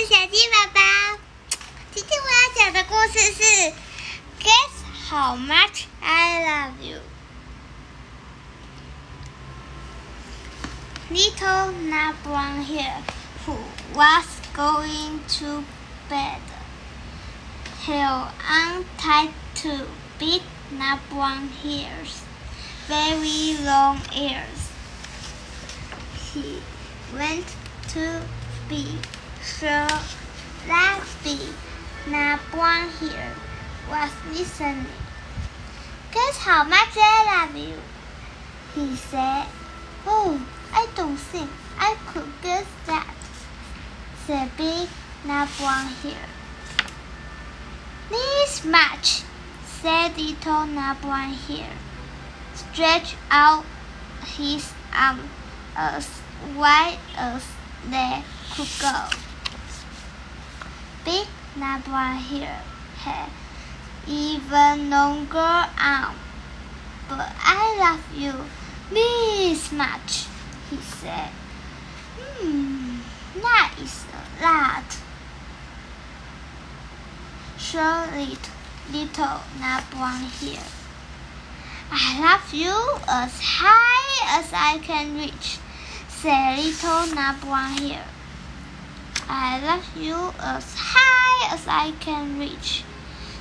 是小鸡宝宝。今天我要讲的故事是《Guess How Much I Love You》。Little Nut Brown Hare, who was going to bed, held on tight to Big Nut Brown Hare's very long ears. He went to bed that big nut brown hare was listening. Guess how much I love you, he said. Oh, I don't think I could guess that, said Big Nut Brown Hare. This much, said Little Brown Hare. Stretch out his arm as wide as they could go. Big Nut Brown Hare even longer arm. But I love you this much he said. Hmm, that is a lot. Sure, little, brown hare. I love you as high as I can reach, said little brown hare. I love you as high as I can reach,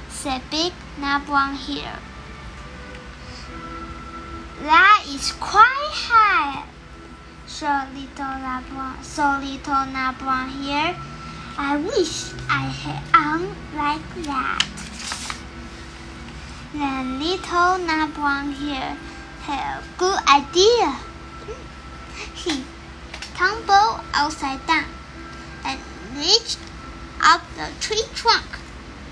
said big nut brown hare. That is quite high, so little nut so little brown hare. I wish I had arms like that. Then little brown hare had a good idea. Hmm. He tumbled upside down and reached up the tree trunk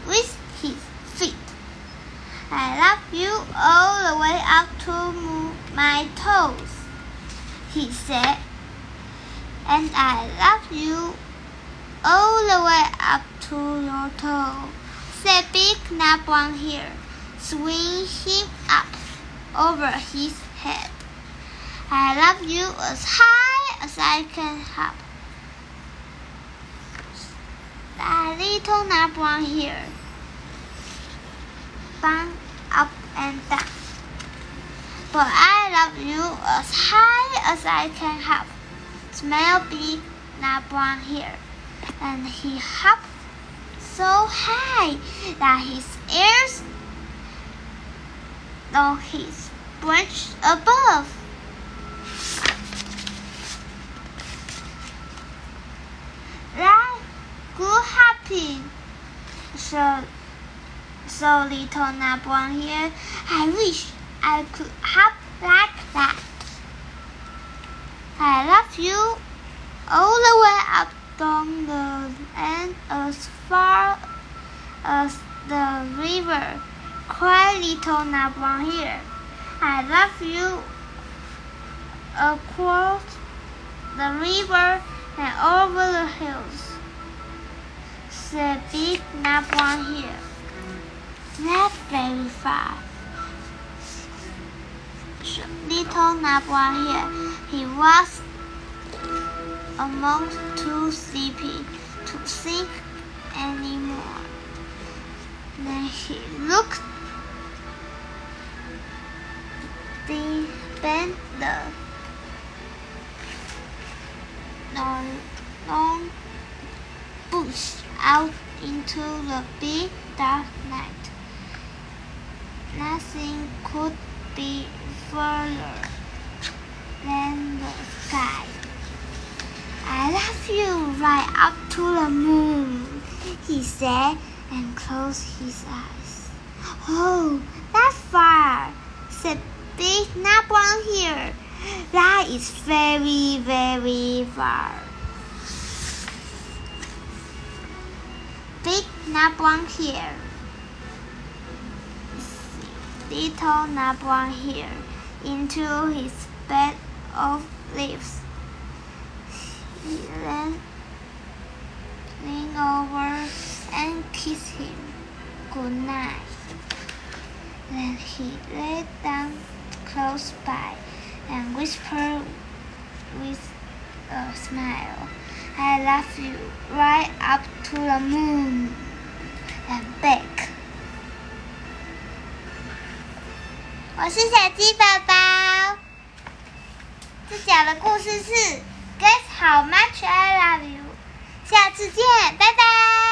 with his feet. I love you all the way up to my toes he said, and I love you all the way up to your toe, said Big Nut Brown Hare, swinging him up over his head. I love you as high as I can hop. That little nut brown here. bang up and down but I love you as high as I can hop. Smell big, nut brown here. and he hopped so high that his ears though his branch above. That so so little brown hare. I wish I could hop like that. I love you all the way up down the and as far as the river. Cried little brown hare. I love you across the river and over the hills. Said big nut brown here. Not very far little nap brown here. He was among too sleepy to think anymore. Then he looked the the long, long bush out into the big dark night. Nothing could be further than the sky. I love you right up to the moon, he said and closed his eyes. Oh, that far, said Big Nut Brown Hare. That is very, very far. Nut Brown Hare. Little Nut Brown here into his bed of leaves. He then leaned over and kissed him good night. Then he lay down close by and whispered with a smile, I love you right up to the moon and bake。我是小鸡宝宝，这讲的故事是 Guess how much I love you。下次见，拜拜。